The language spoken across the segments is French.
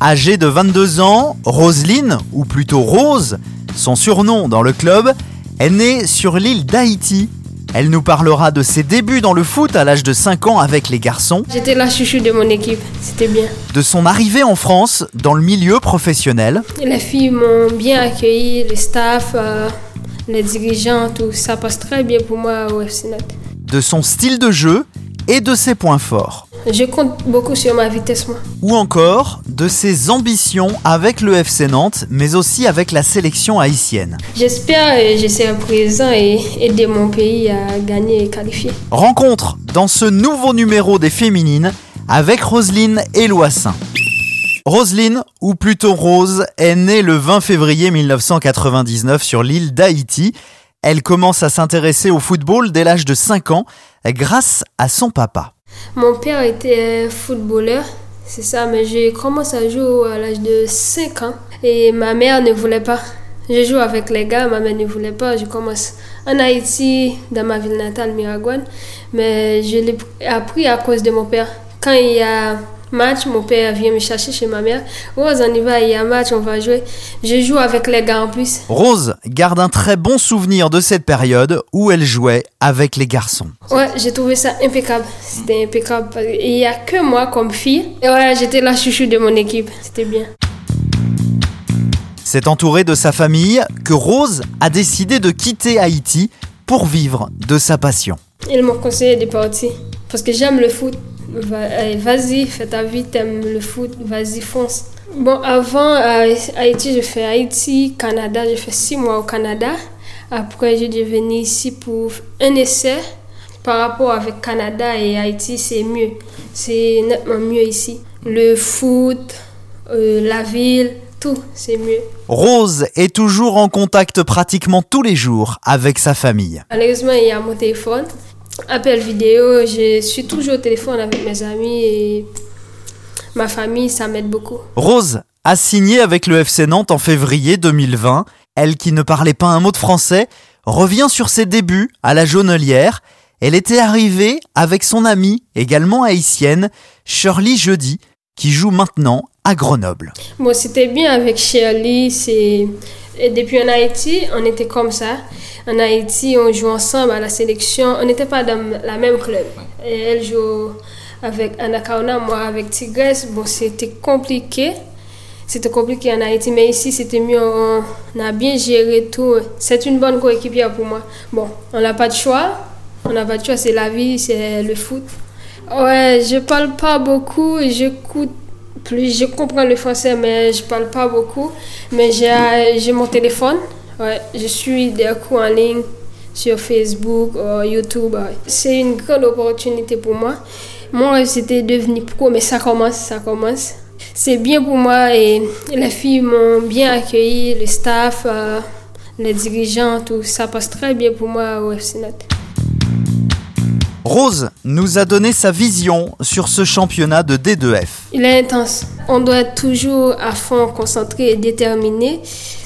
Âgée de 22 ans, Roselyne, ou plutôt Rose, son surnom dans le club, est née sur l'île d'Haïti. Elle nous parlera de ses débuts dans le foot à l'âge de 5 ans avec les garçons, J'étais la chouchou de mon équipe, c'était bien. de son arrivée en France dans le milieu professionnel, Les filles m'ont bien accueilli, le staff, euh, les dirigeants, tout ça passe très bien pour moi au FC Nantes. de son style de jeu et de ses points forts. Je compte beaucoup sur ma vitesse, moi. Ou encore de ses ambitions avec le FC Nantes, mais aussi avec la sélection haïtienne. J'espère que je serai présent et aider mon pays à gagner et qualifier. Rencontre dans ce nouveau numéro des féminines avec Roselyne Eloissin. Roselyne, ou plutôt Rose, est née le 20 février 1999 sur l'île d'Haïti. Elle commence à s'intéresser au football dès l'âge de 5 ans grâce à son papa. Mon père était footballeur, c'est ça, mais j'ai commencé à jouer à l'âge de 5 ans et ma mère ne voulait pas. Je joue avec les gars, ma mère ne voulait pas. Je commence en Haïti, dans ma ville natale, Miragouane, mais je l'ai appris à cause de mon père. Quand il y a match, mon père vient me chercher chez ma mère. Rose, on y va, il y a match, on va jouer. Je joue avec les gars en plus. Rose garde un très bon souvenir de cette période où elle jouait avec les garçons. Ouais, j'ai trouvé ça impeccable. C'était impeccable. Il n'y a que moi comme fille. Et ouais, j'étais la chouchou de mon équipe. C'était bien. C'est entourée de sa famille que Rose a décidé de quitter Haïti pour vivre de sa passion. Ils m'ont conseillé de partir. Parce que j'aime le foot. Allez, Vas-y, fais ta vie, t'aimes le foot, vas-y, fonce. Bon, avant, à Haïti, je fais Haïti, Canada, j'ai fait six mois au Canada. Après, je suis venu ici pour un essai. Par rapport avec Canada et Haïti, c'est mieux. C'est nettement mieux ici. Le foot, euh, la ville, tout, c'est mieux. Rose est toujours en contact pratiquement tous les jours avec sa famille. Malheureusement, il y a mon téléphone. Appel vidéo, je suis toujours au téléphone avec mes amis et ma famille, ça m'aide beaucoup. Rose a signé avec le FC Nantes en février 2020. Elle qui ne parlait pas un mot de français revient sur ses débuts à la Jaunelière. Elle était arrivée avec son amie, également haïtienne, Shirley Jeudi, qui joue maintenant à Grenoble. Bon, c'était bien avec Shirley. C'est... Et depuis en Haïti, on était comme ça. En Haïti, on joue ensemble à la sélection. On n'était pas dans la même club. Et elle joue avec Anakauna, moi avec Tigresse. Bon, c'était compliqué. C'était compliqué en Haïti, mais ici c'était mieux. On a bien géré tout. C'est une bonne coéquipière pour moi. Bon, on n'a pas de choix. On n'a pas de choix, c'est la vie, c'est le foot. Ouais, je parle pas beaucoup, j'écoute plus, je comprends le français, mais je parle pas beaucoup. Mais j'ai mon téléphone, ouais, je suis des cours en ligne sur Facebook, ou YouTube. C'est une grande opportunité pour moi. Mon rêve c'était de devenir pro, mais ça commence, ça commence. C'est bien pour moi et les filles m'ont bien accueilli, le staff, euh, les dirigeants, tout ça passe très bien pour moi au FC Nantes. Rose nous a donné sa vision sur ce championnat de D2F. Il est intense. On doit être toujours à fond concentré et déterminé.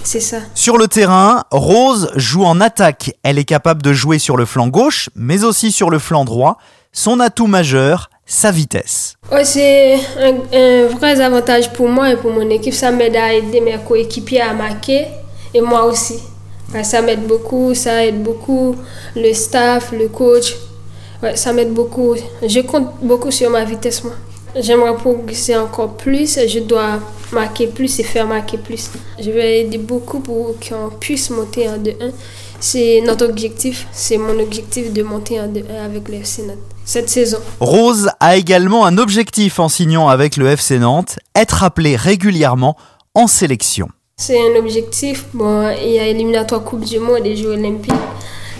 C'est ça. Sur le terrain, Rose joue en attaque. Elle est capable de jouer sur le flanc gauche, mais aussi sur le flanc droit. Son atout majeur, sa vitesse. Ouais, c'est un, un vrai avantage pour moi et pour mon équipe. Ça m'aide à aider mes coéquipiers à marquer et moi aussi. Ça m'aide beaucoup, ça aide beaucoup le staff, le coach. Ouais, ça m'aide beaucoup. Je compte beaucoup sur ma vitesse, moi. J'aimerais progresser encore plus. Je dois marquer plus et faire marquer plus. Je vais aider beaucoup pour qu'on puisse monter en 2-1. C'est notre objectif. C'est mon objectif de monter en 2-1 avec le FC Nantes cette saison. Rose a également un objectif en signant avec le FC Nantes, être appelé régulièrement en sélection. C'est un objectif. Bon, il y a éliminatoire Coupe du Monde et Jeux Olympiques.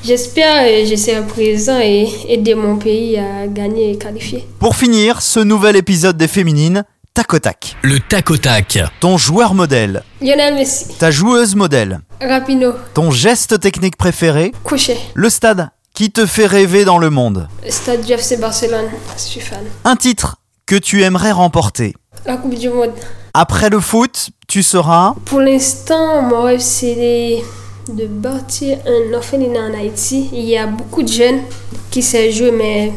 J'espère que je serai présent et aider mon pays à gagner et qualifier. Pour finir ce nouvel épisode des Féminines, tac au tac. Le tac au tac. Ton joueur modèle, Lionel Messi, ta joueuse modèle, Rapino, ton geste technique préféré, Couchet, le stade qui te fait rêver dans le monde, Stade du FC Barcelone, je suis fan. un titre que tu aimerais remporter. La Coupe du Monde. Après le foot, tu seras Pour l'instant, mon rêve, c'est de bâtir un orphelinat en Haïti. Il y a beaucoup de jeunes qui savent jouer, mais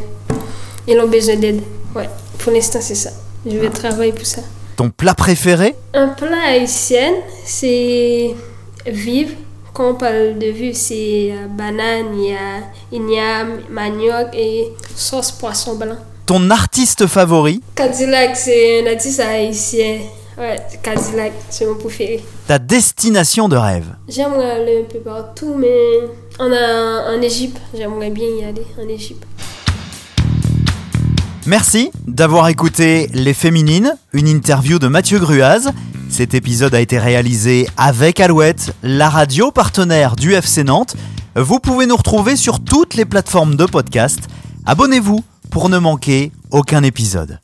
ils ont besoin d'aide. Ouais, pour l'instant, c'est ça. Je vais travailler pour ça. ton plat préféré, Un plat haïtien, c'est vivre. Quand on parle de vivre, c'est banane, il y a igname, manioc et sauce poisson blanc. ton artiste favori, Cadillac, c'est un artiste haïtien. Ouais, Cadillac, c'est mon préféré. ta destination de rêve. J'aimerais aller un peu partout, mais on a en Égypte. J'aimerais bien y aller en Égypte. Merci d'avoir écouté Les Féminines, une interview de Mathieu Gruaz. Cet épisode a été réalisé avec Alouette, la radio partenaire du FC Nantes. Vous pouvez nous retrouver sur toutes les plateformes de podcast. Abonnez-vous pour ne manquer aucun épisode.